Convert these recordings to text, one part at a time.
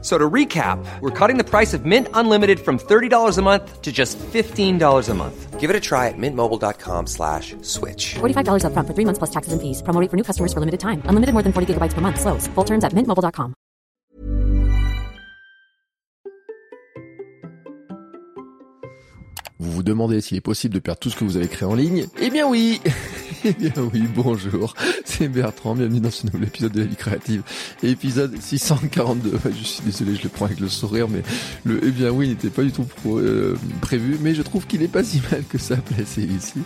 So to recap, we're cutting the price of Mint Unlimited from $30 a month to just $15 a month. Give it a try at mintmobile.com slash switch. $45 upfront for three months plus taxes and fees. Promo rate for new customers for limited time. Unlimited more than 40 gigabytes per month. Slows. Full terms at mintmobile.com. Vous vous demandez s'il est possible de perdre tout ce que vous avez créé en ligne Eh bien oui Eh bien oui, bonjour, c'est Bertrand, bienvenue dans ce nouvel épisode de la vie créative, épisode 642. Je suis désolé, je le prends avec le sourire, mais le eh bien oui n'était pas du tout euh, prévu, mais je trouve qu'il n'est pas si mal que ça placé ici.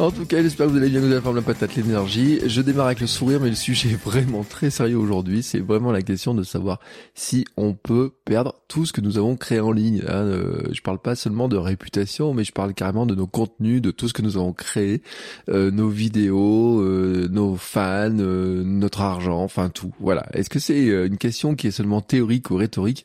En tout cas, j'espère que vous allez bien, vous avez la patate, l'énergie. Je démarre avec le sourire, mais le sujet est vraiment très sérieux aujourd'hui. C'est vraiment la question de savoir si on peut perdre tout ce que nous avons créé en ligne. Hein. Euh, je parle pas seulement de réputation, mais je parle carrément de nos contenus, de tout ce que nous avons créé, euh, nos vidéos vidéos, euh, nos fans, euh, notre argent, enfin tout. Voilà. Est-ce que c'est euh, une question qui est seulement théorique ou rhétorique?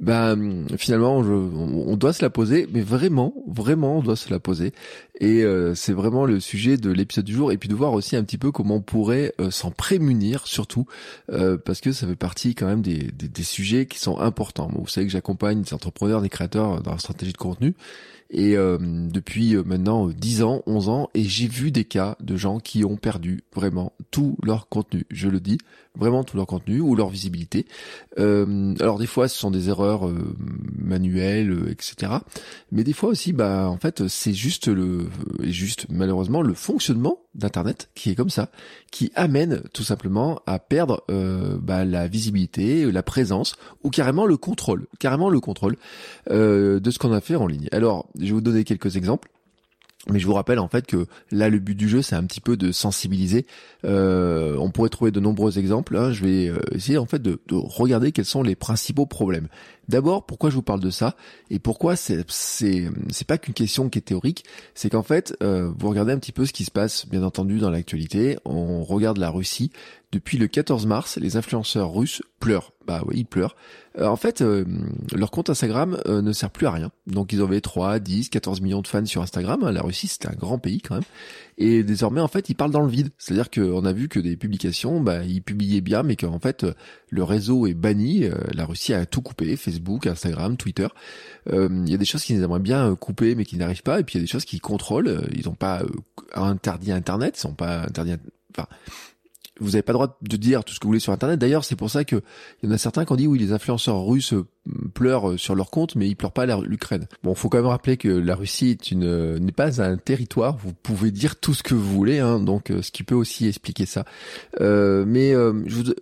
Ben finalement, on, doit se la poser, mais vraiment, vraiment, on doit se la poser. Et c'est vraiment le sujet de l'épisode du jour, et puis de voir aussi un petit peu comment on pourrait s'en prémunir, surtout parce que ça fait partie quand même des, des, des sujets qui sont importants. vous savez que j'accompagne des entrepreneurs, des créateurs dans la stratégie de contenu et euh, depuis euh, maintenant 10 ans, 11 ans, et j'ai vu des cas de gens qui ont perdu vraiment tout leur contenu, je le dis, vraiment tout leur contenu ou leur visibilité. Euh, alors des fois, ce sont des erreurs euh, manuelles, euh, etc. Mais des fois aussi, bah en fait, c'est juste le, juste malheureusement le fonctionnement d'internet qui est comme ça, qui amène tout simplement à perdre bah, la visibilité, la présence ou carrément le contrôle, carrément le contrôle de ce qu'on a fait en ligne. Alors, je vais vous donner quelques exemples. Mais je vous rappelle en fait que là le but du jeu c'est un petit peu de sensibiliser. Euh, on pourrait trouver de nombreux exemples. Hein. Je vais euh, essayer en fait de, de, regarder quels sont les principaux problèmes. D'abord, pourquoi je vous parle de ça et pourquoi c'est c'est c'est pas qu'une question qui est théorique, c'est qu'en fait euh, vous regardez un petit peu ce qui se passe bien entendu dans l'actualité. On regarde la Russie depuis le 14 mars, les influenceurs russes pleurent. Bah oui, ils pleurent. Euh, en fait, euh, leur compte Instagram euh, ne sert plus à rien. Donc ils avaient 3, 10, 14 millions de fans sur Instagram. La Russie, c'était un grand pays quand même. Et désormais, en fait, ils parlent dans le vide. C'est-à-dire qu'on a vu que des publications, bah, ils publiaient bien, mais qu'en fait, le réseau est banni. La Russie a tout coupé, Facebook, Instagram, Twitter. Il y a des choses qu'ils aimeraient bien couper, mais qui n'arrivent pas. Et puis il y a des choses qu'ils contrôlent. Ils n'ont pas interdit Internet, ils sont pas interdits. Enfin, vous n'avez pas le droit de dire tout ce que vous voulez sur Internet. D'ailleurs, c'est pour ça que il y en a certains qui ont dit oui, les influenceurs russes euh, pleurent euh, sur leur compte, mais ils pleurent pas l'Ukraine. Bon, faut quand même rappeler que la Russie est une euh, n'est pas un territoire. Vous pouvez dire tout ce que vous voulez, hein, donc ce qui peut aussi expliquer ça. Euh, mais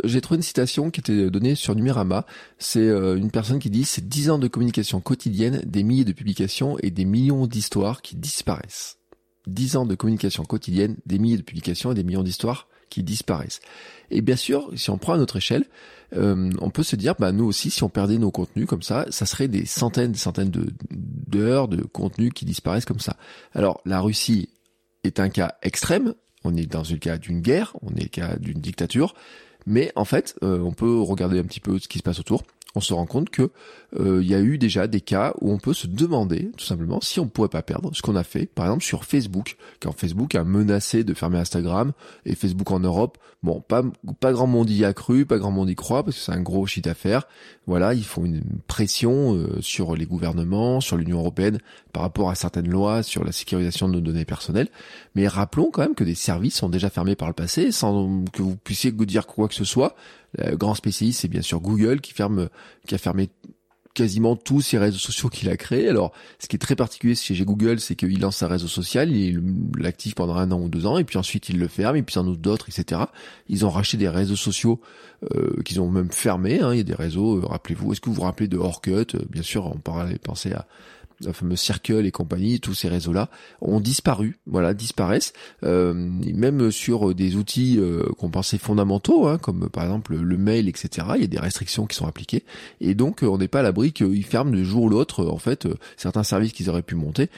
j'ai trouvé une citation qui était donnée sur Numérama. C'est une personne qui dit c'est 10 ans de communication quotidienne, des milliers de publications et des millions d'histoires qui disparaissent. 10 ans de communication quotidienne, des milliers de publications et des millions d'histoires qui disparaissent. Et bien sûr, si on prend à notre échelle, euh, on peut se dire, bah nous aussi, si on perdait nos contenus comme ça, ça serait des centaines, des centaines de d'heures de contenus qui disparaissent comme ça. Alors la Russie est un cas extrême. On est dans le cas d'une guerre, on est le cas d'une dictature, mais en fait, euh, on peut regarder un petit peu ce qui se passe autour on se rend compte que euh, il y a eu déjà des cas où on peut se demander tout simplement si on pourrait pas perdre ce qu'on a fait, par exemple sur Facebook, quand Facebook a menacé de fermer Instagram et Facebook en Europe, bon, pas pas grand monde y a cru, pas grand monde y croit parce que c'est un gros shit d'affaires. Voilà, ils font une pression euh, sur les gouvernements, sur l'Union européenne par rapport à certaines lois sur la sécurisation de nos données personnelles. Mais rappelons quand même que des services sont déjà fermés par le passé sans que vous puissiez dire quoi que ce soit. Le grand spécialiste, c'est bien sûr Google qui ferme, qui a fermé quasiment tous ces réseaux sociaux qu'il a créés. Alors, ce qui est très particulier chez Google, c'est qu'il lance un réseau social, il l'active pendant un an ou deux ans, et puis ensuite il le ferme, et puis en outre d'autres, etc. Ils ont racheté des réseaux sociaux euh, qu'ils ont même fermés. Hein. Il y a des réseaux, euh, rappelez-vous, est-ce que vous vous rappelez de Orkut? Euh, Bien sûr, on parlait, penser à le fameux Circle et compagnie, tous ces réseaux-là ont disparu, voilà, disparaissent. Euh, même sur des outils euh, qu'on pensait fondamentaux, hein, comme par exemple le mail, etc. Il y a des restrictions qui sont appliquées, et donc on n'est pas à l'abri qu'ils ferment du jour ou l'autre. En fait, certains services qu'ils auraient pu monter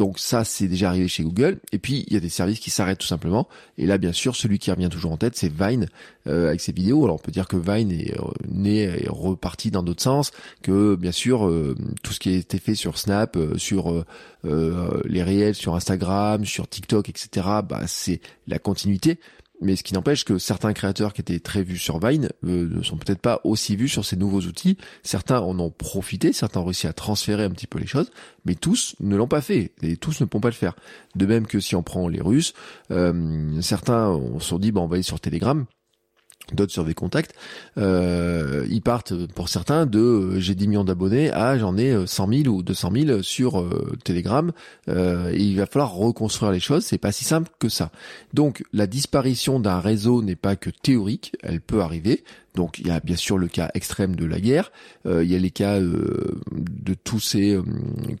Donc ça, c'est déjà arrivé chez Google. Et puis, il y a des services qui s'arrêtent tout simplement. Et là, bien sûr, celui qui revient toujours en tête, c'est Vine euh, avec ses vidéos. Alors, on peut dire que Vine est euh, né et reparti dans d'autres sens, que bien sûr, euh, tout ce qui a été fait sur Snap, sur les réels, sur Instagram, sur TikTok, etc., bah, c'est la continuité. Mais ce qui n'empêche que certains créateurs qui étaient très vus sur Vine euh, ne sont peut-être pas aussi vus sur ces nouveaux outils. Certains en ont profité, certains ont réussi à transférer un petit peu les choses, mais tous ne l'ont pas fait et tous ne pourront pas le faire. De même que si on prend les Russes, euh, certains sont dit, bah, on va aller sur Telegram d'autres sur des contacts, euh, ils partent pour certains de euh, j'ai 10 millions d'abonnés à j'en ai 100 euh, 000 ou 200 000 sur euh, Telegram. il va falloir reconstruire les choses. C'est pas si simple que ça. Donc la disparition d'un réseau n'est pas que théorique, elle peut arriver. Donc il y a bien sûr le cas extrême de la guerre, il y a les cas de tous ces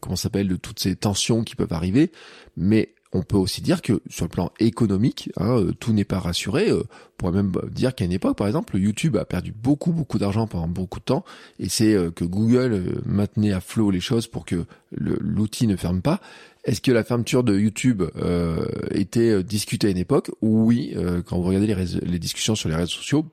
comment s'appelle de toutes ces tensions qui peuvent arriver, mais on peut aussi dire que sur le plan économique, hein, euh, tout n'est pas rassuré. Euh, on pourrait même dire qu'à une époque, par exemple, YouTube a perdu beaucoup, beaucoup d'argent pendant beaucoup de temps, et c'est euh, que Google maintenait à flot les choses pour que l'outil ne ferme pas. Est-ce que la fermeture de YouTube était discutée à une époque? Oui, quand vous regardez les discussions sur les réseaux sociaux,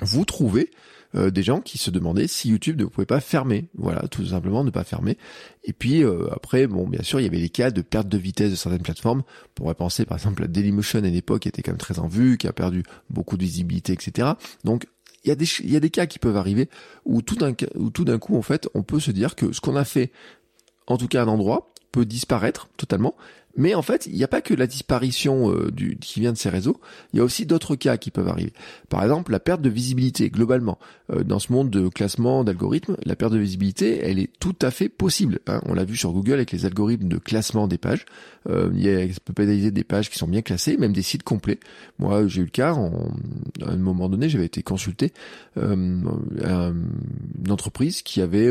vous trouvez euh, des gens qui se demandaient si YouTube ne pouvait pas fermer. Voilà, tout simplement ne pas fermer. Et puis euh, après, bon, bien sûr, il y avait les cas de perte de vitesse de certaines plateformes. On pourrait penser par exemple à Dailymotion à une époque qui était quand même très en vue, qui a perdu beaucoup de visibilité, etc. Donc il y, a des, il y a des cas qui peuvent arriver où tout d'un où tout d'un coup en fait on peut se dire que ce qu'on a fait en tout cas un endroit peut disparaître totalement mais en fait, il n'y a pas que la disparition euh, du, qui vient de ces réseaux, il y a aussi d'autres cas qui peuvent arriver. Par exemple, la perte de visibilité, globalement. Euh, dans ce monde de classement, d'algorithmes, la perte de visibilité, elle est tout à fait possible. Hein. On l'a vu sur Google avec les algorithmes de classement des pages. Euh, il y a, peut pénaliser des pages qui sont bien classées, même des sites complets. Moi, j'ai eu le cas, en, à un moment donné, j'avais été consulté euh, une entreprise qui avait...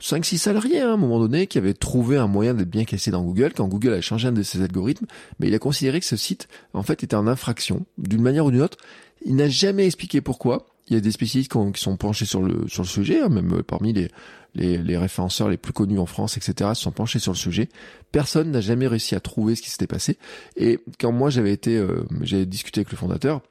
5-6 salariés hein, à un moment donné qui avaient trouvé un moyen d'être bien cassé dans Google quand Google a changé un de ses algorithmes, mais il a considéré que ce site en fait était en infraction d'une manière ou d'une autre. Il n'a jamais expliqué pourquoi. Il y a des spécialistes qui, sont penchés sur le sur le sujet, hein, même euh, parmi les, les, référenceurs les plus connus en France, etc. sont penchés sur le sujet. Personne n'a jamais réussi à trouver ce qui s'était passé. Et quand moi j'avais été, euh, j'ai discuté avec le fondateur,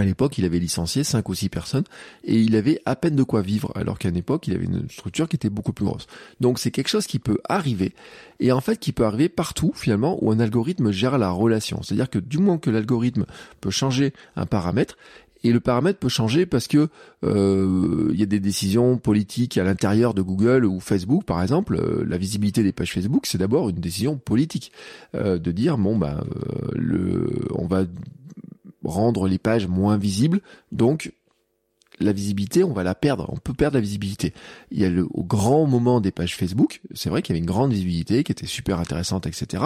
à l'époque, il avait licencié cinq ou six personnes et il avait à peine de quoi vivre, alors qu'à une époque, il avait une structure qui était beaucoup plus grosse. Donc c'est quelque chose qui peut arriver et en fait qui peut arriver partout finalement où un algorithme gère la relation. C'est-à-dire que du moment que l'algorithme peut changer un paramètre, et le paramètre peut changer parce que euh, il y a des décisions politiques à l'intérieur de Google ou Facebook, par exemple. Euh, la visibilité des pages Facebook, c'est d'abord une décision politique euh, de dire bon bah le, on va rendre les pages moins visibles. Donc, la visibilité, on va la perdre. On peut perdre la visibilité. Il y a le au grand moment des pages Facebook, c'est vrai qu'il y avait une grande visibilité qui était super intéressante, etc.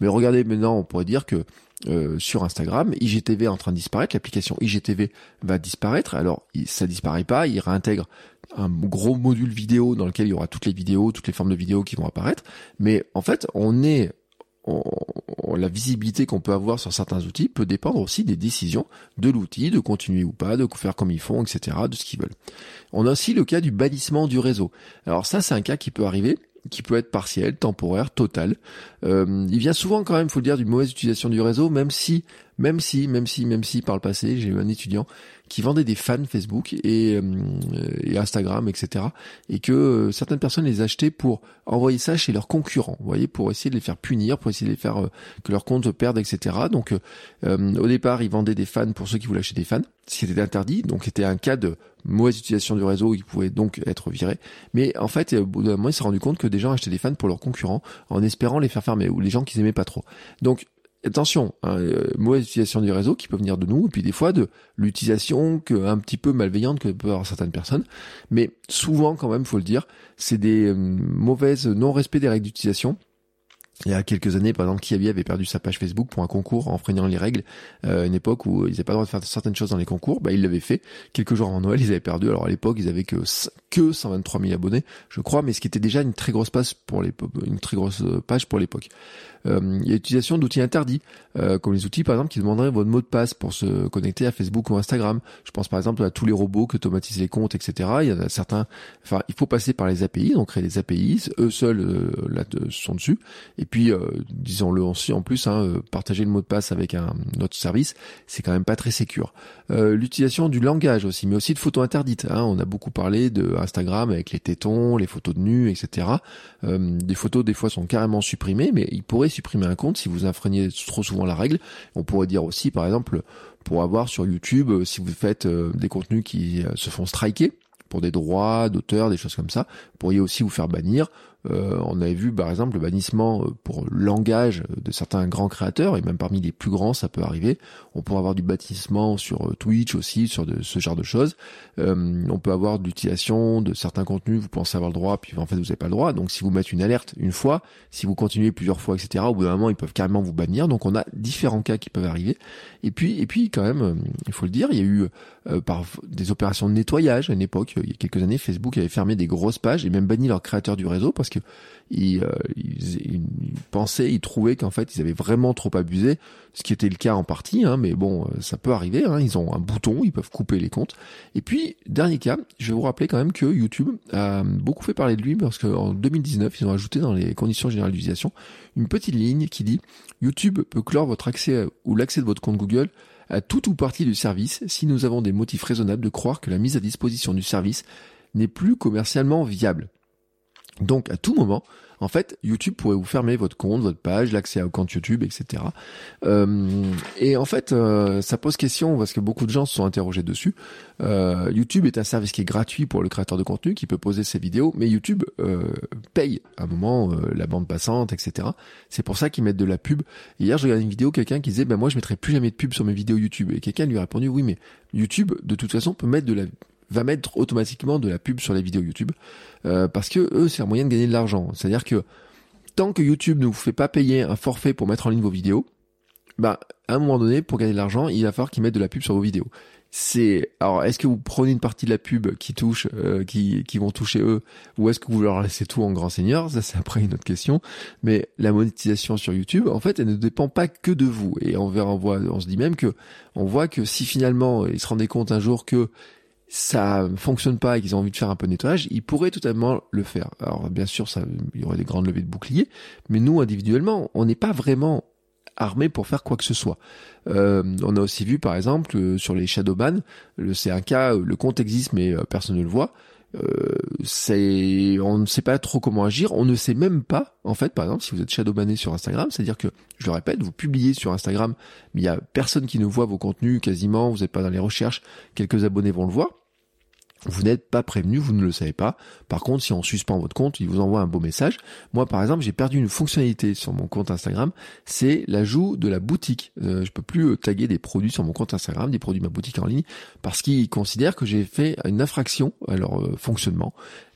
Mais regardez maintenant, on pourrait dire que euh, sur Instagram, IGTV est en train de disparaître, l'application IGTV va disparaître. Alors ça disparaît pas, il réintègre un gros module vidéo dans lequel il y aura toutes les vidéos, toutes les formes de vidéos qui vont apparaître. Mais en fait, on est la visibilité qu'on peut avoir sur certains outils peut dépendre aussi des décisions de l'outil, de continuer ou pas, de faire comme ils font, etc., de ce qu'ils veulent. On a aussi le cas du bannissement du réseau. Alors ça, c'est un cas qui peut arriver qui peut être partiel, temporaire, total. Euh, il vient souvent quand même, faut le dire, d'une mauvaise utilisation du réseau, même si, même si, même si, même si, par le passé, j'ai eu un étudiant qui vendait des fans Facebook et, euh, Instagram, etc. Et que euh, certaines personnes les achetaient pour envoyer ça chez leurs concurrents, vous voyez, pour essayer de les faire punir, pour essayer de les faire euh, que leur compte perde, etc. Donc au départ, ils vendaient des fans pour ceux qui voulaient acheter des fans, ce qui était interdit. Donc c'était un cas de mauvaise utilisation du réseau, ils pouvaient donc être virés. Mais en fait, au bout d'un moment, ils se sont rendu compte que des gens achetaient des fans pour leurs concurrents en espérant les faire fermer ou les gens qu'ils aimaient pas trop. Donc attention, hein, euh, mauvaise utilisation du réseau qui peut venir de nous, et puis des fois de l'utilisation un petit peu malveillante que peuvent avoir certaines personnes. Mais souvent, quand même, faut le dire, c'est des euh, mauvaises non-respect des règles d'utilisation il y a quelques années, par exemple, Kiabi avait perdu sa page Facebook pour un concours en freinant les règles. Euh, une époque où ils n'avaient pas le droit de faire certaines choses dans les concours, bah, ils l'avaient fait. Quelques jours avant Noël, ils avaient perdu. Alors à l'époque, ils avaient que que 123 000 abonnés, je crois, mais ce qui était déjà une très grosse page pour les une très grosse page pour l'époque. Euh, il y a l'utilisation d'outils interdits, euh, comme les outils par exemple qui demanderaient votre mot de passe pour se connecter à Facebook ou Instagram. Je pense par exemple à tous les robots qui automatisent les comptes, etc. Il y en a certains, enfin il faut passer par les API, donc créer des API, eux seuls euh, sont dessus, puis, euh, disons-le aussi en plus, hein, partager le mot de passe avec un autre service, c'est quand même pas très sécure. L'utilisation du langage aussi, mais aussi de photos interdites. Hein. On a beaucoup parlé de Instagram avec les tétons, les photos de nus, etc. des photos des fois sont carrément supprimées, mais il pourrait supprimer un compte si vous enfreignez trop souvent la règle. On pourrait dire aussi, par exemple, pour avoir sur YouTube, si vous faites des contenus qui se font striker, pour des droits d'auteur, des choses comme ça. Vous pourriez aussi vous faire bannir euh, on avait vu par exemple le bannissement euh, pour langage de certains grands créateurs, et même parmi les plus grands ça peut arriver. On peut avoir du bannissement sur euh, Twitch aussi, sur ce genre de choses. on peut avoir de l'utilisation de certains contenus, vous pensez avoir le droit, puis en fait vous n'avez pas le droit. Donc si vous mettez une alerte une fois, si vous continuez plusieurs fois, etc., au bout d'un moment ils peuvent carrément vous bannir. Donc on a différents cas qui peuvent arriver. Et puis, et puis quand même, il faut le dire, il y a eu par des opérations de nettoyage à une époque, il y a quelques années, Facebook avait fermé des grosses pages et même banni leurs créateurs du réseau parce euh, ils, pensaient, ils trouvaient qu'en fait ils avaient vraiment trop abusé, ce qui était le cas en partie, hein, mais bon, euh, ça peut arriver. Hein, ils ont un bouton, ils peuvent couper les comptes. Et puis dernier cas, je vais vous rappeler quand même que YouTube a beaucoup fait parler de lui parce qu'en 2019 ils ont ajouté dans les conditions générales d'utilisation une petite ligne qui dit YouTube peut clore votre accès ou l'accès de votre compte Google à tout ou partie du service si nous avons des motifs raisonnables de croire que la mise à disposition du service n'est plus commercialement viable. Donc à tout moment, en fait, YouTube pourrait vous fermer votre compte, votre page, l'accès au compte YouTube, etc. Euh, et en fait, euh, ça pose question parce que beaucoup de gens se sont interrogés dessus. Euh, YouTube est un service qui est gratuit pour le créateur de contenu, qui peut poser ses vidéos, mais YouTube paye à un moment la bande passante, etc. C'est pour ça qu'ils mettent de la pub. hier, je regardais une vidéo, quelqu'un qui disait, ben moi, je mettrai plus jamais de pub sur mes vidéos YouTube. Et quelqu'un lui a répondu, oui, mais YouTube, de toute façon, peut mettre de la va mettre automatiquement de la pub sur les vidéos YouTube euh, parce que eux c'est un moyen de gagner de l'argent. C'est-à-dire que tant que YouTube ne vous fait pas payer un forfait pour mettre en ligne vos vidéos, bah à un moment donné pour gagner de l'argent, il va falloir qu'ils mettent de la pub sur vos vidéos. C'est alors est-ce que vous prenez une partie de la pub qui touche, euh, qui qui vont toucher eux, ou est-ce que vous leur laissez tout en grand seigneur? Ça c'est après une autre question. Mais la monétisation sur YouTube, en fait, elle ne dépend pas que de vous. Et on verra, on voit, on se dit même que on voit que si finalement ils se rendaient compte un jour que ça fonctionne pas et qu'ils ont envie de faire un peu de nettoyage, ils pourraient totalement le faire. Alors bien sûr, ça, il y aurait des grandes levées de boucliers, mais nous individuellement, on n'est pas vraiment armé pour faire quoi que ce soit. Euh, on a aussi vu par exemple euh, sur les shadowban, c'est un cas, le compte existe mais euh, personne ne le voit. c'est, on ne sait pas trop comment agir. On ne sait même pas, en fait, par exemple, si vous êtes shadowbanné sur Instagram, c'est-à-dire que, je le répète, vous publiez sur Instagram, mais il y a personne qui ne voit vos contenus quasiment. Vous n'êtes pas dans les recherches. Quelques abonnés vont le voir vous n'êtes pas prévenu, vous ne le savez pas. Par contre, si on suspend votre compte, il vous envoie un beau message. Moi, par exemple, j'ai perdu une fonctionnalité sur mon compte Instagram, c'est l'ajout de la boutique. Euh, je peux plus euh, taguer des produits sur mon compte Instagram, des produits de ma boutique en ligne, parce qu'il considère que j'ai fait une infraction à leur euh, fonctionnement.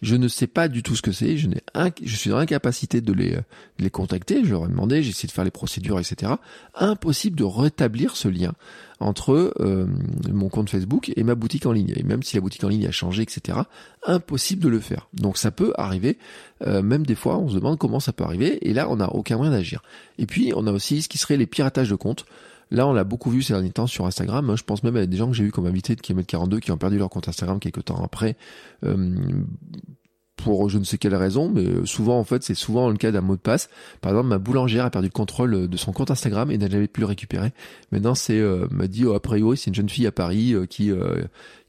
Je ne sais pas du tout ce que c'est. Je suis dans l'incapacité de les, les contacter. Je leur ai demandé, j'ai essayé de faire les procédures, etc. Impossible de rétablir ce lien entre euh, mon compte Facebook et ma boutique en ligne. Et même si la boutique en ligne a changé, etc., impossible de le faire. Donc ça peut arriver, euh, même des fois on se demande comment ça peut arriver, et là on n'a aucun moyen d'agir. Et puis on a aussi ce qui serait les piratages de comptes. Là, on l'a beaucoup vu ces derniers temps sur Instagram. Je pense même à des gens que j'ai eu comme invités de km 42 qui ont perdu leur compte Instagram quelques temps après. Euh, pour je ne sais quelle raison, mais souvent en fait c'est souvent le cas d'un mot de passe. Par exemple, ma boulangère a perdu le contrôle de son compte Instagram et n'a jamais pu le récupérer. Maintenant, c'est euh, m'a dit oh, a priori c'est une jeune fille à Paris euh, qui euh,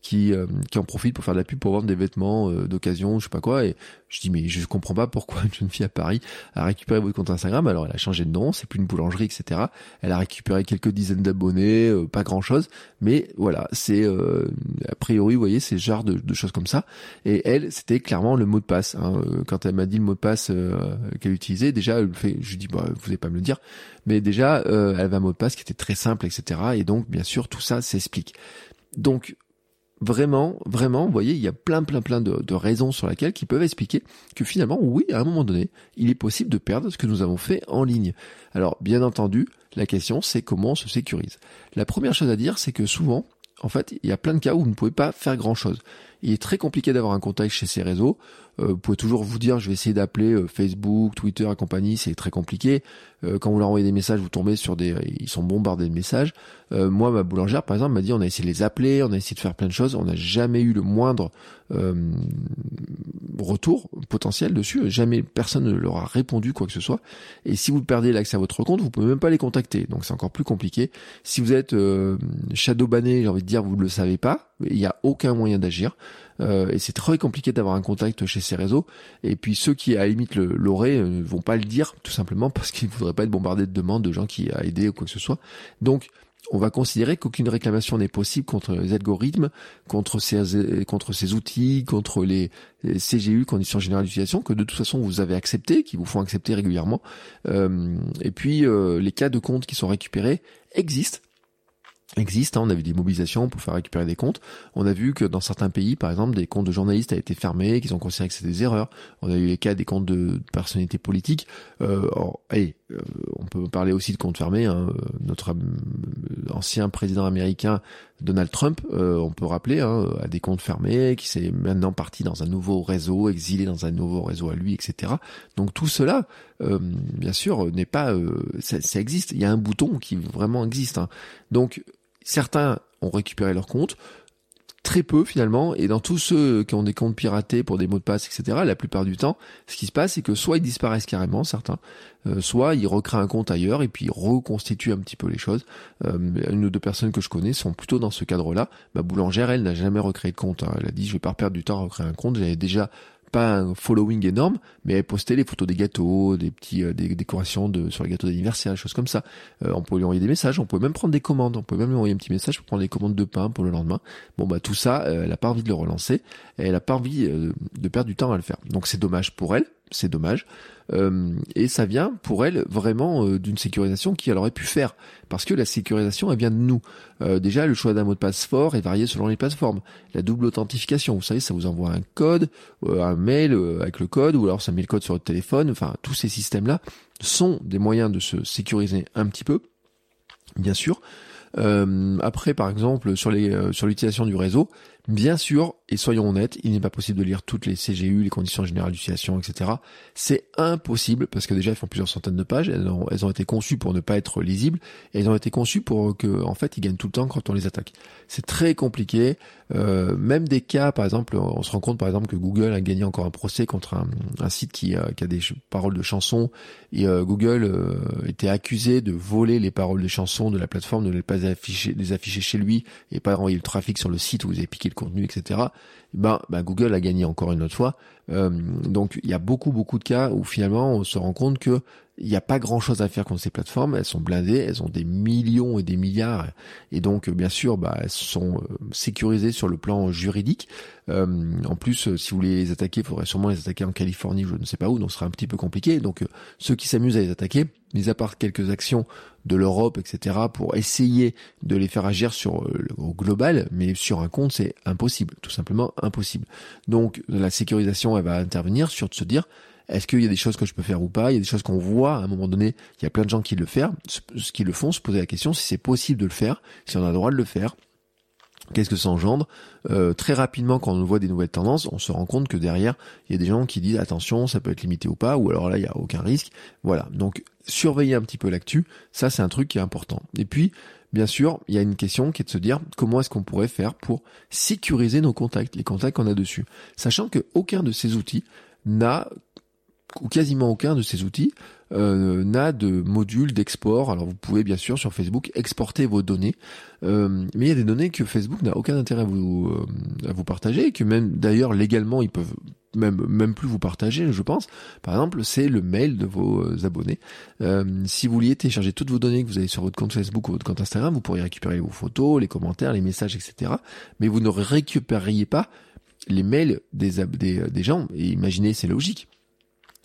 qui, euh, qui en profite pour faire de la pub pour vendre des vêtements euh, d'occasion, je sais pas quoi. Et je dis mais je comprends pas pourquoi une jeune fille à Paris a récupéré votre compte Instagram. Alors elle a changé de nom, c'est plus une boulangerie, etc. Elle a récupéré quelques dizaines d'abonnés, euh, pas grand chose, mais voilà, c'est a priori, vous voyez, c'est ce genre de, de, choses comme ça. Et elle, c'était clairement le mot de passe. Hein. Quand elle m'a dit le mot de passe qu'elle utilisait, déjà, elle fait, je lui dis bah vous n'allez pas me le dire, mais déjà, elle avait un mot de passe qui était très simple, etc. Et donc, bien sûr, tout ça s'explique. Donc, vraiment, vraiment, vous voyez, il y a plein, plein, plein de, raisons sur lesquelles qui peuvent expliquer que finalement, oui, à un moment donné, il est possible de perdre ce que nous avons fait en ligne. Alors, bien entendu, la question, c'est comment on se sécurise. La première chose à dire, c'est que souvent, en fait, il y a plein de cas où vous ne pouvez pas faire grand chose. Il est très compliqué d'avoir un contact chez ces réseaux. Euh, vous pouvez toujours vous dire, je vais essayer d'appeler euh, Facebook, Twitter et compagnie, c'est très compliqué. Euh, quand vous leur envoyez des messages, vous tombez sur des, ils sont bombardés de messages. moi, ma boulangère, par exemple, m'a dit, on a essayé de les appeler, on a essayé de faire plein de choses, on n'a jamais eu le moindre retour potentiel dessus. Jamais personne ne leur a répondu quoi que ce soit. Et si vous perdez l'accès à votre compte, vous pouvez même pas les contacter. Donc c'est encore plus compliqué. Si vous êtes shadow banné, j'ai envie de dire, vous ne le savez pas. Il n'y a aucun moyen d'agir. Euh, et c'est très compliqué d'avoir un contact chez ces réseaux. Et puis ceux qui à la limite l'auraient ne vont pas le dire tout simplement parce qu'ils ne voudraient pas être bombardés de demandes de gens qui a aidé ou quoi que ce soit. Donc on va considérer qu'aucune réclamation n'est possible contre les algorithmes, contre ces, contre ces outils, contre les, CGU, conditions générales d'utilisation, que de toute façon vous avez accepté, qui vous font accepter régulièrement. Euh, et puis euh, les cas de compte qui sont récupérés existent existe. Hein. On a vu des mobilisations pour faire récupérer des comptes. On a vu que dans certains pays, par exemple, des comptes de journalistes ont été fermés, qu'ils ont considéré que c'était des erreurs. On a eu les cas des comptes de personnalités politiques. Euh, euh, on peut parler aussi de comptes fermés. Hein. Notre euh, ancien président américain Donald Trump, euh, on peut rappeler, hein, a des comptes fermés, qui s'est maintenant parti dans un nouveau réseau, exilé dans un nouveau réseau à lui, etc. Donc tout cela, bien sûr, n'est pas, ça, ça, existe. Il y a un bouton qui vraiment existe. Hein. Donc Certains ont récupéré leur compte, très peu finalement, et dans tous ceux qui ont des comptes piratés pour des mots de passe, etc., la plupart du temps, ce qui se passe, c'est que soit ils disparaissent carrément, certains, euh, soit ils recréent un compte ailleurs et puis ils reconstituent un petit peu les choses. Euh, une ou deux personnes que je connais sont plutôt dans ce cadre-là. Ma boulangère, elle, n'a jamais recréé de compte. Hein. Elle a dit, je vais pas perdre du temps à recréer un compte, j'avais déjà pas un following énorme, mais elle postait les photos des gâteaux, des petits euh, des décorations de sur les gâteaux d'anniversaire, des choses comme ça. Euh, on pouvait lui envoyer des messages, on pouvait même prendre des commandes, on pouvait même lui envoyer un petit message pour prendre des commandes de pain pour le lendemain. Bon bah tout ça, euh, elle a pas envie de le relancer, elle a pas envie de perdre du temps à le faire. Donc c'est dommage pour elle, c'est dommage. Euh, et ça vient pour elle vraiment euh, d'une sécurisation qu'elle aurait pu faire. Parce que la sécurisation, elle vient de nous. Euh, déjà, le choix d'un mot de passe fort est varié selon les plateformes. La double authentification, vous savez, ça vous envoie un code, un mail avec le code, ou alors ça met le code sur votre téléphone. Enfin, tous ces systèmes-là sont des moyens de se sécuriser un petit peu, bien sûr. après, par exemple, sur l'utilisation du réseau, Bien sûr, et soyons honnêtes, il n'est pas possible de lire toutes les CGU, les conditions générales d'utilisation, etc. C'est impossible parce que déjà elles font plusieurs centaines de pages, elles ont, elles ont, été conçues pour ne pas être lisibles et elles ont été conçues pour que, en fait, ils gagnent tout le temps quand on les attaque. C'est très compliqué. Euh, même des cas, par exemple, on se rend compte par exemple que Google a gagné encore un procès contre un, site qui, a des paroles de chansons et euh, Google euh, était accusé de voler les paroles des chansons de la plateforme, de ne pas les afficher chez lui et pas envoyer le trafic sur le site où vous avez piqué le contenu, etc. Ben, ben, Google a gagné encore une autre fois. Euh, donc il y a beaucoup beaucoup de cas où finalement on se rend compte que il n'y a pas grand chose à faire contre ces plateformes. Elles sont blindées, elles ont des millions et des milliards, et donc bien sûr, bah, elles sont euh, sécurisées sur le plan juridique. Euh, en plus, si vous les attaquez, il faudrait sûrement les attaquer en Californie, je ne sais pas où, donc ce sera un petit peu compliqué. Donc ceux qui s'amusent à les attaquer, mis à part quelques actions de l'Europe, etc., pour essayer de les faire agir sur euh, au global, mais sur un compte, c'est impossible, tout simplement impossible. Donc la sécurisation, elle va intervenir sur de se dire, est-ce qu'il y a des choses que je peux faire ou pas? Il y a des choses qu'on voit à un moment donné. Il y a plein de gens qui le font, qui le font, se poser la question si c'est possible de le faire, si on a le droit de le faire. Qu'est-ce que ça engendre? Euh, Très rapidement, quand on voit des nouvelles tendances, on se rend compte que derrière, il y a des gens qui disent attention, ça peut être limité ou pas, ou alors là, il n'y a aucun risque. Voilà. Donc surveiller un petit peu l'actu, ça c'est un truc qui est important. Et puis, bien sûr, il y a une question qui est de se dire comment est-ce qu'on pourrait faire pour sécuriser nos contacts, les contacts qu'on a dessus? Sachant que aucun de ces outils n'a ou quasiment aucun de ces outils euh, n'a de module d'export. Alors vous pouvez bien sûr sur Facebook exporter vos données, euh, mais il y a des données que Facebook n'a aucun intérêt à vous euh, à vous partager, et que même d'ailleurs légalement ils peuvent même même plus vous partager, je pense. Par exemple, c'est le mail de vos euh, abonnés. Euh, si vous vouliez télécharger toutes vos données que vous avez sur votre compte Facebook ou votre compte Instagram, vous pourriez récupérer vos photos, les commentaires, les messages, etc. Mais vous ne récupériez pas les mails des, des, des gens. Et imaginez, c'est logique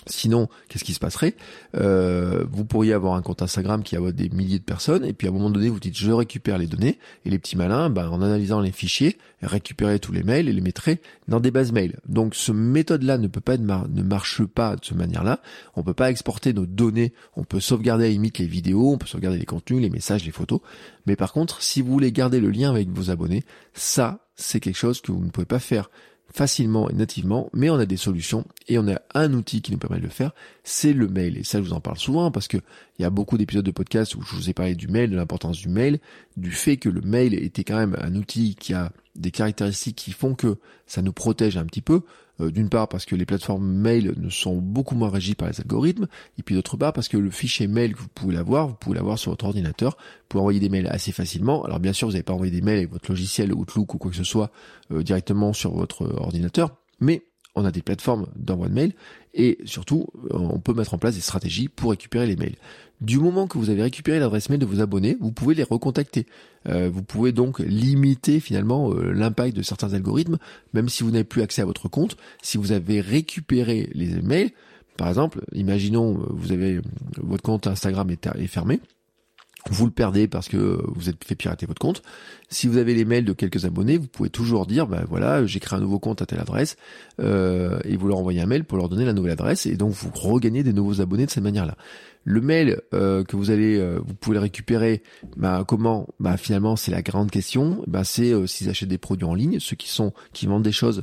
Sinon, qu'est-ce qui se passerait? Euh, Vous pourriez avoir un compte Instagram qui a des milliers de personnes, et puis à un moment donné, vous dites je récupère les données, et les petits malins, ben, en analysant les fichiers, récupérer tous les mails et les mettrait dans des bases mail. Donc, ce méthode-là ne peut pas être ne marche pas de cette manière-là. On peut pas exporter nos données. On peut sauvegarder à limite les vidéos, on peut sauvegarder les contenus, les messages, les photos. Mais par contre, si vous voulez garder le lien avec vos abonnés, ça, c'est quelque chose que vous ne pouvez pas faire facilement et nativement, mais on a des solutions et on a un outil qui nous permet de le faire, c'est le mail. Et ça, je vous en parle souvent parce que il y a beaucoup d'épisodes de podcast où je vous ai parlé du mail, de l'importance du mail, du fait que le mail était quand même un outil qui a des caractéristiques qui font que ça nous protège un petit peu. Euh, d'une part parce que les plateformes mail ne sont beaucoup moins régies par les algorithmes, et puis d'autre part parce que le fichier mail que vous pouvez l'avoir, vous pouvez l'avoir sur votre ordinateur, vous pouvez envoyer des mails assez facilement. Alors bien sûr, vous n'avez pas envoyé des mails avec votre logiciel Outlook ou quoi que ce soit euh, directement sur votre ordinateur, mais on a des plateformes d'envoi de mails et surtout on peut mettre en place des stratégies pour récupérer les mails. Du moment que vous avez récupéré l'adresse mail de vos abonnés, vous pouvez les recontacter. Euh, vous pouvez donc limiter finalement euh, l'impact de certains algorithmes, même si vous n'avez plus accès à votre compte. Si vous avez récupéré les mails, par exemple, imaginons euh, vous avez votre compte Instagram est fermé, vous le perdez parce que vous êtes fait pirater votre compte. Si vous avez les mails de quelques abonnés, vous pouvez toujours dire, ben voilà, j'ai créé un nouveau compte à telle adresse, euh, et vous leur envoyez un mail pour leur donner la nouvelle adresse, et donc vous regagnez des nouveaux abonnés de cette manière-là. Le mail euh, que vous allez, euh, vous pouvez le récupérer. Ben comment? Ben finalement, c'est la grande question. Ben c'est s'ils achètent des produits en ligne, ceux qui sont qui vendent des choses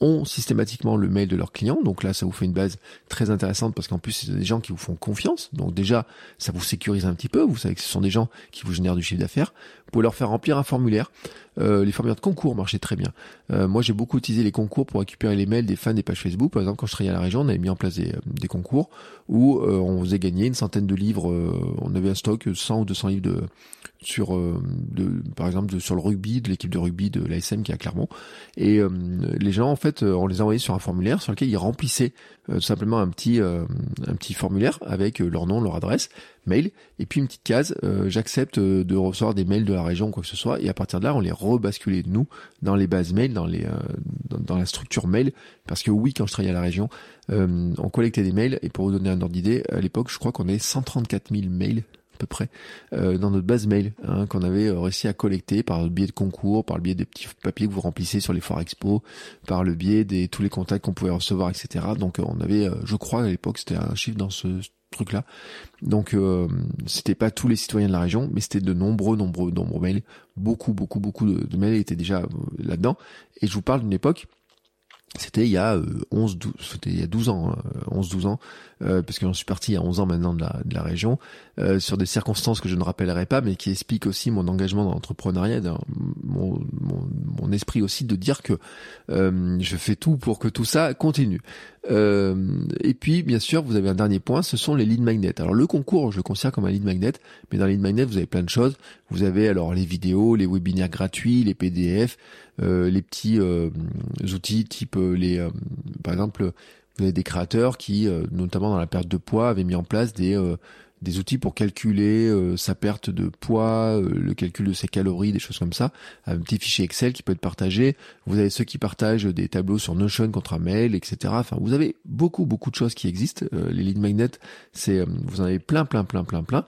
ont systématiquement le mail de leurs clients. Donc là, ça vous fait une base très intéressante parce qu'en plus, c'est des gens qui vous font confiance. Donc déjà, ça vous sécurise un petit peu. Vous savez que ce sont des gens qui vous génèrent du chiffre d'affaires. Pouvez leur faire remplir un formulaire. Euh, les formulaires de concours marchaient très bien. Euh, moi, j'ai beaucoup utilisé les concours pour récupérer les mails des fans des pages Facebook. Par exemple, quand je travaillais à la région, on avait mis en place des, des concours où euh, on faisait gagner une centaine de livres. on avait un stock 100 ou 200 livres de sur par exemple sur le rugby de l'équipe de rugby de l'ASM qui est à Clermont et les gens en fait on les envoyait sur un formulaire sur lequel ils remplissaient tout simplement un petit un petit formulaire avec leur nom leur adresse mail et puis une petite case j'accepte de recevoir des mails de la région quoi que ce soit. Et à partir de là on les rebasculer nous dans les bases mail, dans les euh, dans, la structure mail, parce que oui, quand je travaillais à la région, euh, on collectait des mails. Et pour vous donner un ordre d'idée, à l'époque, je crois qu'on avait 134 000 mails à peu près euh, dans notre base mail hein, qu'on avait réussi à collecter par le biais de concours, par le biais des petits papiers que vous remplissez sur les foires expo, par le biais des tous les contacts qu'on pouvait recevoir, etc. Donc on avait, je crois à l'époque, c'était un chiffre dans ce truc là. Donc euh, c'était pas tous les citoyens de la région, mais c'était de nombreux, nombreux, nombreux mails. Beaucoup, beaucoup, beaucoup de, mails étaient déjà euh, là-dedans. Et je vous parle d'une époque c'était il y a 11 euh, 12 c'était il y a 12 ans 11 hein, 12 ans euh, parce que j'en suis parti il y a 11 ans maintenant de la, de la région euh, sur des circonstances que je ne rappellerai pas mais qui expliquent aussi mon engagement dans l'entrepreneuriat mon, mon, mon, esprit aussi de dire que euh, je fais tout pour que tout ça continue. Euh, et puis bien sûr vous avez un dernier point ce sont les lead magnets. Alors le concours je le considère comme un lead magnet mais dans les lead magnets vous avez plein de choses. Vous avez alors les vidéos les webinaires gratuits les PDF euh, les petits euh, outils type les par exemple des créateurs qui notamment dans la perte de poids avaient mis en place des des outils pour calculer euh, sa perte de poids, euh, le calcul de ses calories, des choses comme ça, un petit fichier Excel qui peut être partagé. Vous avez ceux qui partagent des tableaux sur Notion contre un mail, etc. Enfin, vous avez beaucoup beaucoup de choses qui existent. Euh, les lead magnets, c'est vous en avez plein plein plein plein plein.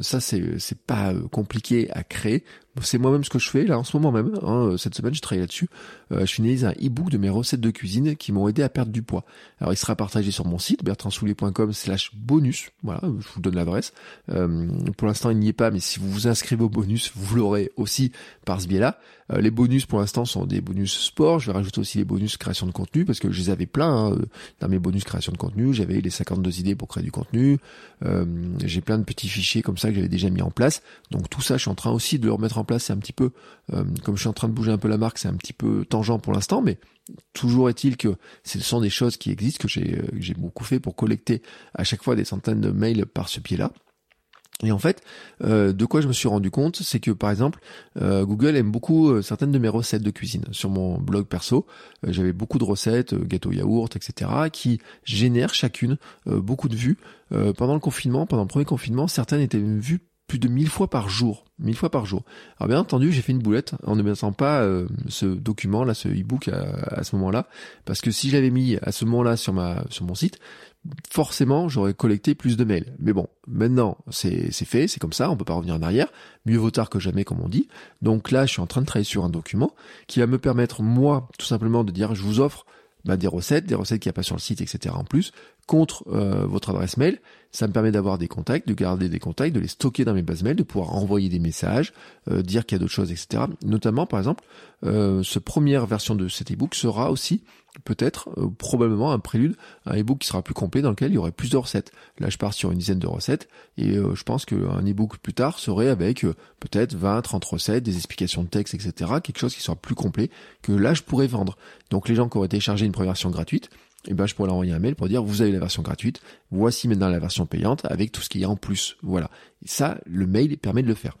ça c'est c'est pas compliqué à créer. C'est moi-même ce que je fais là en ce moment même. Hein, cette semaine, je travaille là-dessus. je finalise un e-book de mes recettes de cuisine qui m'ont aidé à perdre du poids. Alors, il sera partagé sur mon site bertrandsoulier.com/slash bonus. Voilà, je vous donne l'adresse. Euh, pour l'instant, il n'y est pas, mais si vous vous inscrivez au bonus, vous l'aurez aussi par ce biais-là. Euh, les bonus, pour l'instant, sont des bonus sport. Je vais rajouter aussi les bonus création de contenu, parce que je les avais plein hein, dans mes bonus création de contenu. J'avais les 52 idées pour créer du contenu. Euh, j'ai plein de petits fichiers comme ça que j'avais déjà mis en place. Donc tout ça, je suis en train aussi de le remettre en place. C'est un petit peu, comme je suis en train de bouger un peu la marque, c'est un petit peu tangent pour l'instant, mais toujours est-il que ce sont des choses qui existent, que j'ai beaucoup fait pour collecter à chaque fois des centaines de mails par ce pied-là. Et en fait, euh, de quoi je me suis rendu compte, c'est que par exemple, euh, Google aime beaucoup euh, certaines de mes recettes de cuisine. Sur mon blog perso, j'avais beaucoup de recettes, gâteaux yaourt, etc., qui génèrent chacune beaucoup de vues. pendant le confinement, pendant le premier confinement, certaines étaient vues plus de 1000 fois par jour. 1000 fois par jour. Alors bien entendu, j'ai fait une boulette en ne mettant pas euh, ce document là, ce e-book à, ce moment-là, parce que si je l'avais mis à ce moment-là sur sur mon site, forcément j'aurais collecté plus de mails. Mais bon, maintenant c'est fait, c'est comme ça, on peut pas revenir en arrière. Mieux vaut tard que jamais, comme on dit. Donc là, je suis en train de travailler sur un document qui va me permettre moi tout simplement de dire, je vous offre bah, des recettes, des recettes qu'il n'y a pas sur le site, etc. en plus, contre euh, votre adresse mail. Ça me permet d'avoir des contacts, de garder des contacts, de les stocker dans mes bases mail, de pouvoir envoyer des messages, euh, dire qu'il y a d'autres choses, etc. Notamment, par exemple, euh, ce première version de cet ebook sera aussi peut-être euh, probablement un prélude un ebook qui sera plus complet dans lequel il y aurait plus de recettes. Là, je pars sur une dizaine de recettes et euh, je pense qu'un ebook plus tard serait avec euh, peut-être 20, 30 recettes, des explications de texte, etc. Quelque chose qui soit plus complet que là, je pourrais vendre. Donc, les gens qui auraient téléchargé une première version gratuite, eh ben, je pourrais leur envoyer un mail pour dire vous avez la version gratuite, voici maintenant la version payante avec tout ce qu'il y a en plus. Voilà. Et ça, le mail permet de le faire.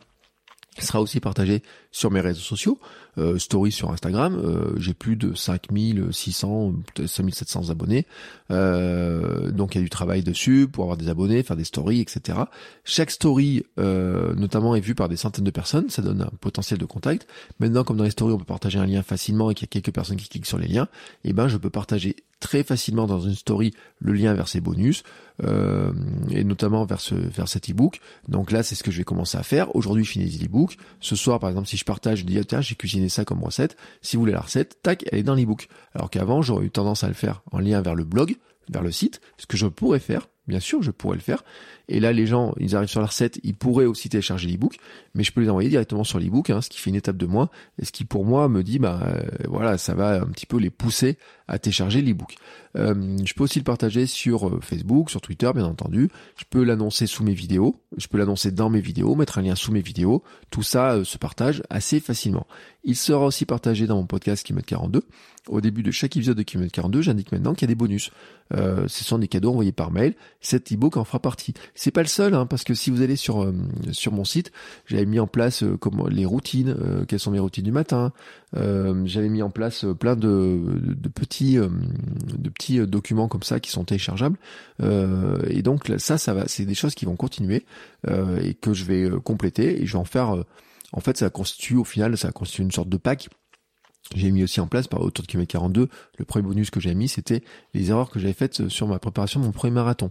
Il sera aussi partagé sur mes réseaux sociaux, euh, story sur Instagram, euh, j'ai plus de 5600, 5700 abonnés, euh, donc il y a du travail dessus pour avoir des abonnés, faire des stories, etc. Chaque story, euh, notamment, est vue par des centaines de personnes, ça donne un potentiel de contact. Maintenant, comme dans les stories, on peut partager un lien facilement et qu'il y a quelques personnes qui cliquent sur les liens, et eh ben je peux partager très facilement dans une story le lien vers ces bonus euh, et notamment vers ce vers cet ebook. Donc là, c'est ce que je vais commencer à faire. Aujourd'hui, je finis l'ebook. Ce soir, par exemple, si je partage, je dis ah, tiens, j'ai cuisiné ça comme recette. Si vous voulez la recette, tac, elle est dans l'ebook. Alors qu'avant, j'aurais eu tendance à le faire en lien vers le blog, vers le site, ce que je pourrais faire. Bien sûr, je pourrais le faire. Et là, les gens, ils arrivent sur la recette, ils pourraient aussi télécharger l'ebook, mais je peux les envoyer directement sur l'ebook, hein, ce qui fait une étape de moins, et ce qui pour moi me dit, bah euh, voilà, ça va un petit peu les pousser à télécharger l'ebook. Euh, je peux aussi le partager sur euh, Facebook, sur Twitter, bien entendu. Je peux l'annoncer sous mes vidéos, je peux l'annoncer dans mes vidéos, mettre un lien sous mes vidéos. Tout ça euh, se partage assez facilement. Il sera aussi partagé dans mon podcast Kilomètre 42. Au début de chaque épisode de Kilomètre 42, j'indique maintenant qu'il y a des bonus. Euh, ce sont des cadeaux envoyés par mail. Cet ebook en fera partie. C'est pas le seul, hein, parce que si vous allez sur euh, sur mon site, j'avais mis en place euh, les routines, euh, quelles sont mes routines du matin. j'avais mis en place plein de, de, petits de petits documents comme ça qui sont téléchargeables. et donc ça, ça va, c'est des choses qui vont continuer et que je vais compléter et je vais en faire. En fait, ça constitue au final, ça constitue une sorte de pack. J'ai mis aussi en place par autour de km 42 le premier bonus que j'ai mis c'était les erreurs que j'avais faites sur ma préparation de mon premier marathon.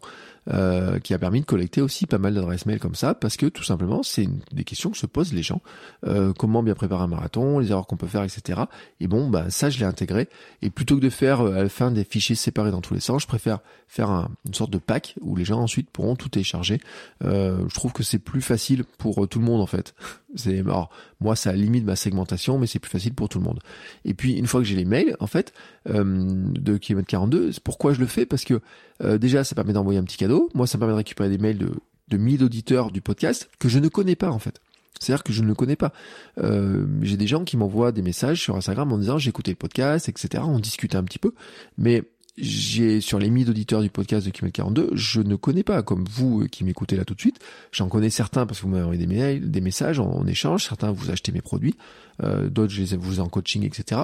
Euh, qui a permis de collecter aussi pas mal d'adresses mail comme ça parce que tout simplement c'est des questions que se posent les gens. Euh, comment bien préparer un marathon les erreurs qu'on peut faire etc et bon bah ça je l'ai intégré. Et plutôt que de faire euh, à la fin des fichiers séparés dans tous les sens je préfère faire un, une sorte de pack où les gens ensuite pourront tout télécharger. Euh, je trouve que c'est plus facile pour tout le monde en fait c'est alors moi ça limite ma segmentation mais c'est plus facile pour tout le monde et puis une fois que j'ai les mails, en fait, euh, de km 42, pourquoi je le fais? Parce que euh, déjà, ça permet d'envoyer un petit cadeau. Moi, ça me permet de récupérer des mails de, de 1000 auditeurs du podcast que je ne connais pas en fait. C'est-à-dire que je ne le connais pas. Euh, j'ai des gens qui m'envoient des messages sur Instagram en disant j'ai écouté le podcast, etc. On discute un petit peu, mais j'ai sur les 1000 auditeurs du podcast de Kimet 42, je ne connais pas, comme vous euh, qui m'écoutez là tout de suite. J'en connais certains parce que vous m'avez envoyé des mails, des messages en, échange. Certains vous achetez mes produits, euh, d'autres je les vous en coaching, etc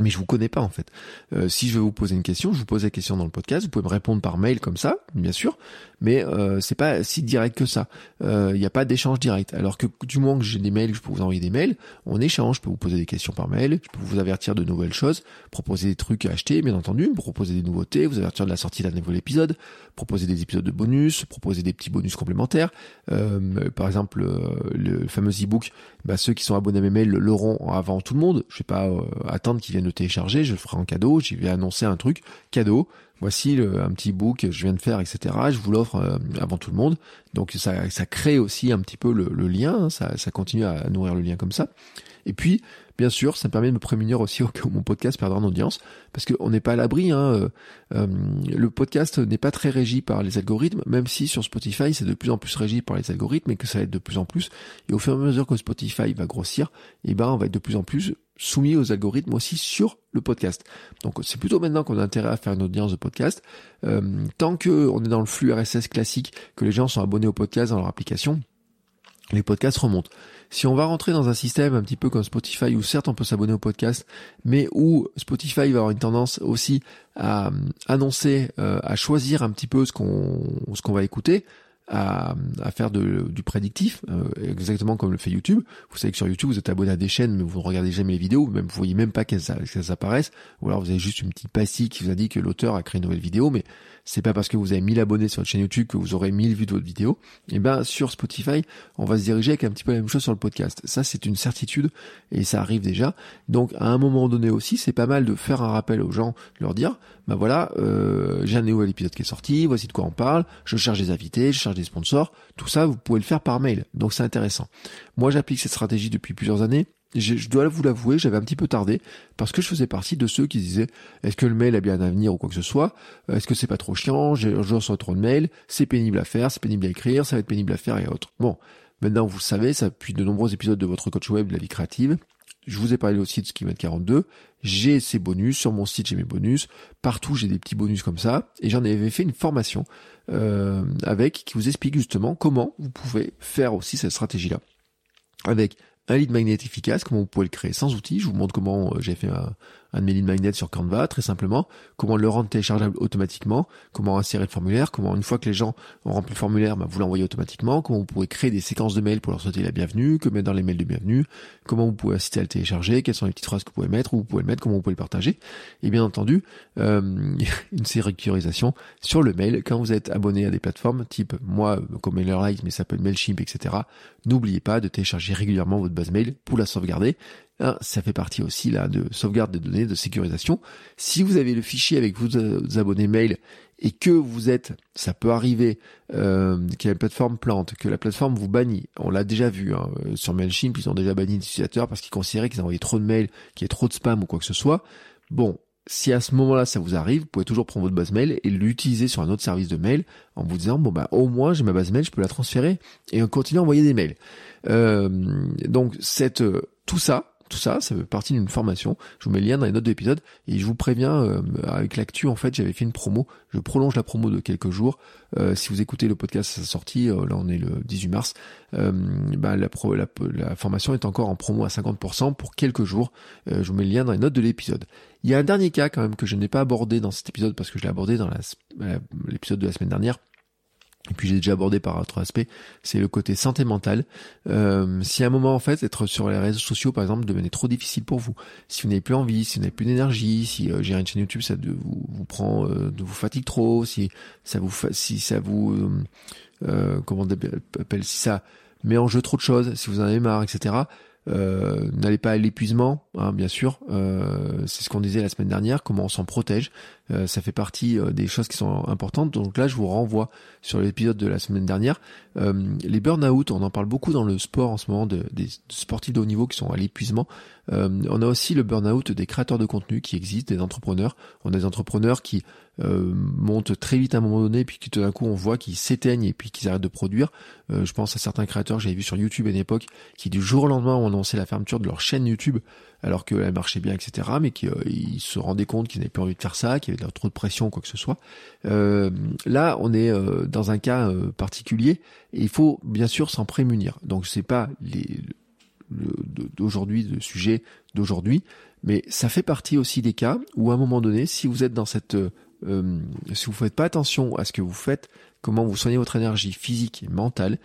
mais je vous connais pas en fait. Euh, si je veux vous poser une question, je vous pose la question dans le podcast. Vous pouvez me répondre par mail comme ça, bien sûr, mais euh, c'est pas si direct que ça. Il euh, n'y a pas d'échange direct. Alors que du moment que j'ai des mails, je peux vous envoyer des mails, on échange. Je peux vous poser des questions par mail, je peux vous avertir de nouvelles choses, proposer des trucs à acheter, bien entendu, proposer des nouveautés, vous avertir de la sortie d'un nouvel épisode, proposer des épisodes de bonus, proposer des petits bonus complémentaires. Euh, par exemple, le fameux e-book, bah, ceux qui sont abonnés à mes mails l'auront avant tout le monde. Je vais pas attendre qu'ils viennent télécharger, je le ferai en cadeau, j'y vais annoncer un truc, cadeau, voici un petit book que je viens de faire, etc. Je vous l'offre euh, avant tout le monde. Donc ça, ça crée aussi un petit peu le, lien, hein. ça continue à nourrir le lien comme ça. Et puis, bien sûr, ça me permet de me prémunir aussi au cas où mon podcast perdra en audience, parce qu'on n'est pas à l'abri. Hein, euh, euh, le podcast n'est pas très régi par les algorithmes, même si sur Spotify c'est de plus en plus régi par les algorithmes et que ça va être de plus en plus. Et au fur et à mesure que Spotify va grossir, eh ben on va être de plus en plus soumis aux algorithmes aussi sur le podcast. Donc c'est plutôt maintenant qu'on a intérêt à faire une audience de podcast. Euh, tant que on est dans le flux RSS classique, que les gens sont abonnés au podcast dans leur application, les podcasts remontent. Si on va rentrer dans un système un petit peu comme Spotify, où certes on peut s'abonner au podcast, mais où Spotify va avoir une tendance aussi à euh, annoncer, euh, à choisir un petit peu ce qu'on ce qu'on va écouter, à, à faire de, du prédictif, euh, exactement comme le fait YouTube. Vous savez que sur YouTube, vous êtes abonné à des chaînes, mais vous ne regardez jamais les vidéos, même vous voyez même pas qu'elles apparaissent, ou alors vous avez juste une petite pastille qui vous dit que l'auteur a créé une nouvelle vidéo, mais c'est pas parce que vous avez 1000 abonnés sur votre chaîne YouTube que vous aurez 1000 vues de votre vidéo. Et eh ben sur Spotify, on va se diriger avec un petit peu la même chose sur le podcast. Ça c'est une certitude et ça arrive déjà. Donc à un moment donné aussi, c'est pas mal de faire un rappel aux gens, leur dire, bah voilà, euh, j'ai un nouvel épisode qui est sorti, voici de quoi on parle, je cherche des invités, je cherche des sponsors, tout ça vous pouvez le faire par mail. Donc c'est intéressant. Moi j'applique cette stratégie depuis plusieurs années je, dois vous l'avouer, j'avais un petit peu tardé parce que je faisais partie de ceux qui disaient est-ce que le mail a bien un avenir ou quoi que ce soit? Est-ce que c'est pas trop chiant? Je reçois trop de mails, c'est pénible à faire, c'est pénible à écrire, ça va être pénible à faire et autres. Bon, maintenant vous le savez, ça depuis de nombreux épisodes de votre coach web de la vie créative. Je vous ai parlé aussi de Schema 42. J'ai ces bonus sur mon site, j'ai mes bonus. Partout, j'ai des petits bonus comme ça. Et j'en avais fait une formation euh, avec qui vous explique justement comment vous pouvez faire aussi cette stratégie-là avec un lead magnet efficace, comment vous pouvez le créer? Sans outils. Je vous montre comment euh, j'ai fait un, un lead magnets sur Canva, très simplement, comment le rendre téléchargeable automatiquement, comment insérer le formulaire, comment une fois que les gens ont rempli le formulaire, bah, vous l'envoyez automatiquement, comment vous pouvez créer des séquences de mails pour leur souhaiter la bienvenue, que mettre dans les mails de bienvenue, comment vous pouvez inciter à le télécharger, quelles sont les petites phrases que vous pouvez mettre, où vous pouvez le mettre, comment vous pouvez le partager, et bien entendu, euh, une sécurisation sur le mail. Quand vous êtes abonné à des plateformes type moi comme MailerLite, mais ça peut être Mailchimp, etc. N'oubliez pas de télécharger régulièrement votre base mail pour la sauvegarder ah, ça fait partie aussi là de sauvegarde des données, de sécurisation. Si vous avez le fichier avec vos, abonnés mail et que vous êtes, ça peut arriver, euh, que la plateforme plante, que la plateforme vous bannit. On l'a déjà vu hein, euh, sur Mailchimp, ils ont déjà banni des utilisateurs parce qu'ils considéraient qu'ils envoyaient trop de mails, qu'il y ait trop de spam ou quoi que ce soit. Bon, si à ce moment-là ça vous arrive, vous pouvez toujours prendre votre base mail et l'utiliser sur un autre service de mail en vous disant bon bah au moins j'ai ma base mail, je peux la transférer et on continue à envoyer des mails. Euh, donc cette tout ça, tout ça, ça fait partie d'une formation. Je vous mets le lien dans les notes de l'épisode et je vous préviens, euh, avec l'actu, en fait, j'avais fait une promo. Je prolonge la promo de quelques jours. Euh, si vous écoutez le podcast à sa sortie, euh, là on est le 18 mars, bah, la, la, formation est encore en promo à 50% pour quelques jours. je vous mets le lien dans les notes de l'épisode. Il y a un dernier cas quand même que je n'ai pas abordé dans cet épisode parce que je l'ai abordé dans l'épisode de la semaine dernière et puis j'ai déjà abordé par autre aspect, c'est le côté santé mentale. Euh, si à un moment en fait être sur les réseaux sociaux par exemple devenait trop difficile pour vous, si vous n'avez plus envie, si vous n'avez plus d'énergie, si euh, gérer une chaîne YouTube ça vous, vous prend, euh, vous fatigue trop, si ça vous, si ça vous, euh, euh comment on appelle, si ça met en jeu trop de choses, si vous en avez marre, etc. Euh, n'allez pas à l'épuisement, hein, bien sûr. Euh, c'est ce qu'on disait la semaine dernière, comment on s'en protège. Euh, ça fait partie des choses qui sont importantes. Donc là, je vous renvoie sur l'épisode de la semaine dernière. les burn-out, on en parle beaucoup dans le sport en ce moment, de, des sportifs de haut niveau qui sont à l'épuisement. on a aussi le burn-out des créateurs de contenu qui existent, des entrepreneurs. On a des entrepreneurs qui euh, montent très vite à un moment donné, puis qui tout d'un coup on voit qu'ils s'éteignent et puis qu'ils arrêtent de produire. Euh, je pense à certains créateurs j'avais vu sur YouTube à une époque qui du jour au lendemain ont annoncé la fermeture de leur chaîne YouTube alors qu'elle marchait bien, etc. Mais qui euh, ils se rendaient compte qu'ils n'avaient plus envie de faire ça, avait trop de pression, quoi que ce soit. Euh, là, on est dans un cas particulier et il faut bien sûr s'en prémunir. Donc c'est pas les d'aujourd'hui, le sujet d'aujourd'hui, mais ça fait partie aussi des cas où à un moment donné, si vous êtes dans cette euh, si vous faites pas attention à ce que vous faites, comment vous soignez votre énergie physique et mentale,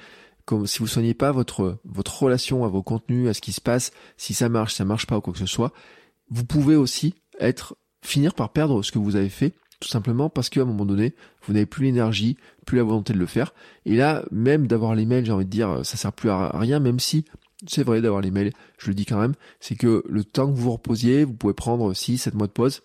comme si vous soignez pas votre votre relation à vos contenus, à ce qui se passe, si ça marche, ça marche pas ou quoi que ce soit, vous pouvez aussi être finir par perdre ce que vous avez fait tout simplement parce qu'à un moment donné, vous n'avez plus l'énergie, plus la volonté de le faire. Et là, même d'avoir les mails, j'ai envie de dire, ça sert plus à rien, même si c'est vrai d'avoir les mails, je le dis quand même, c'est que le temps que vous vous reposiez, vous pouvez prendre 6, 7 mois de pause,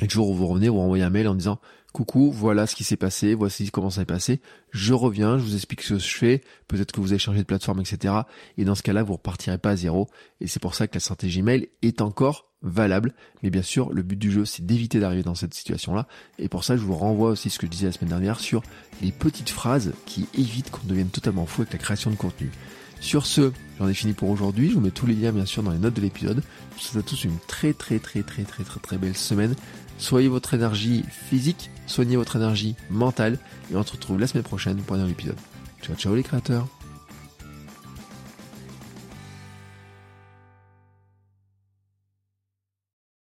et toujours vous revenez, vous renvoyez un mail en disant coucou, voilà ce qui s'est passé, voici comment ça s'est passé, je reviens, je vous explique ce que je fais, peut-être que vous avez changé de plateforme, etc. Et dans ce cas-là, vous repartirez pas à zéro. Et c'est pour ça que la stratégie mail est encore valable. Mais bien sûr, le but du jeu, c'est d'éviter d'arriver dans cette situation-là. Et pour ça, je vous renvoie aussi ce que je disais la semaine dernière sur les petites phrases qui évitent qu'on devienne totalement fou avec la création de contenu. Sur ce, j'en ai fini pour aujourd'hui. Je vous mets tous les liens bien sûr dans les notes de l'épisode. Je vous souhaite à tous une très très très très très très très belle semaine. Soyez votre énergie physique, soignez votre énergie mentale et on se retrouve la semaine prochaine pour un nouvel épisode. Ciao ciao les créateurs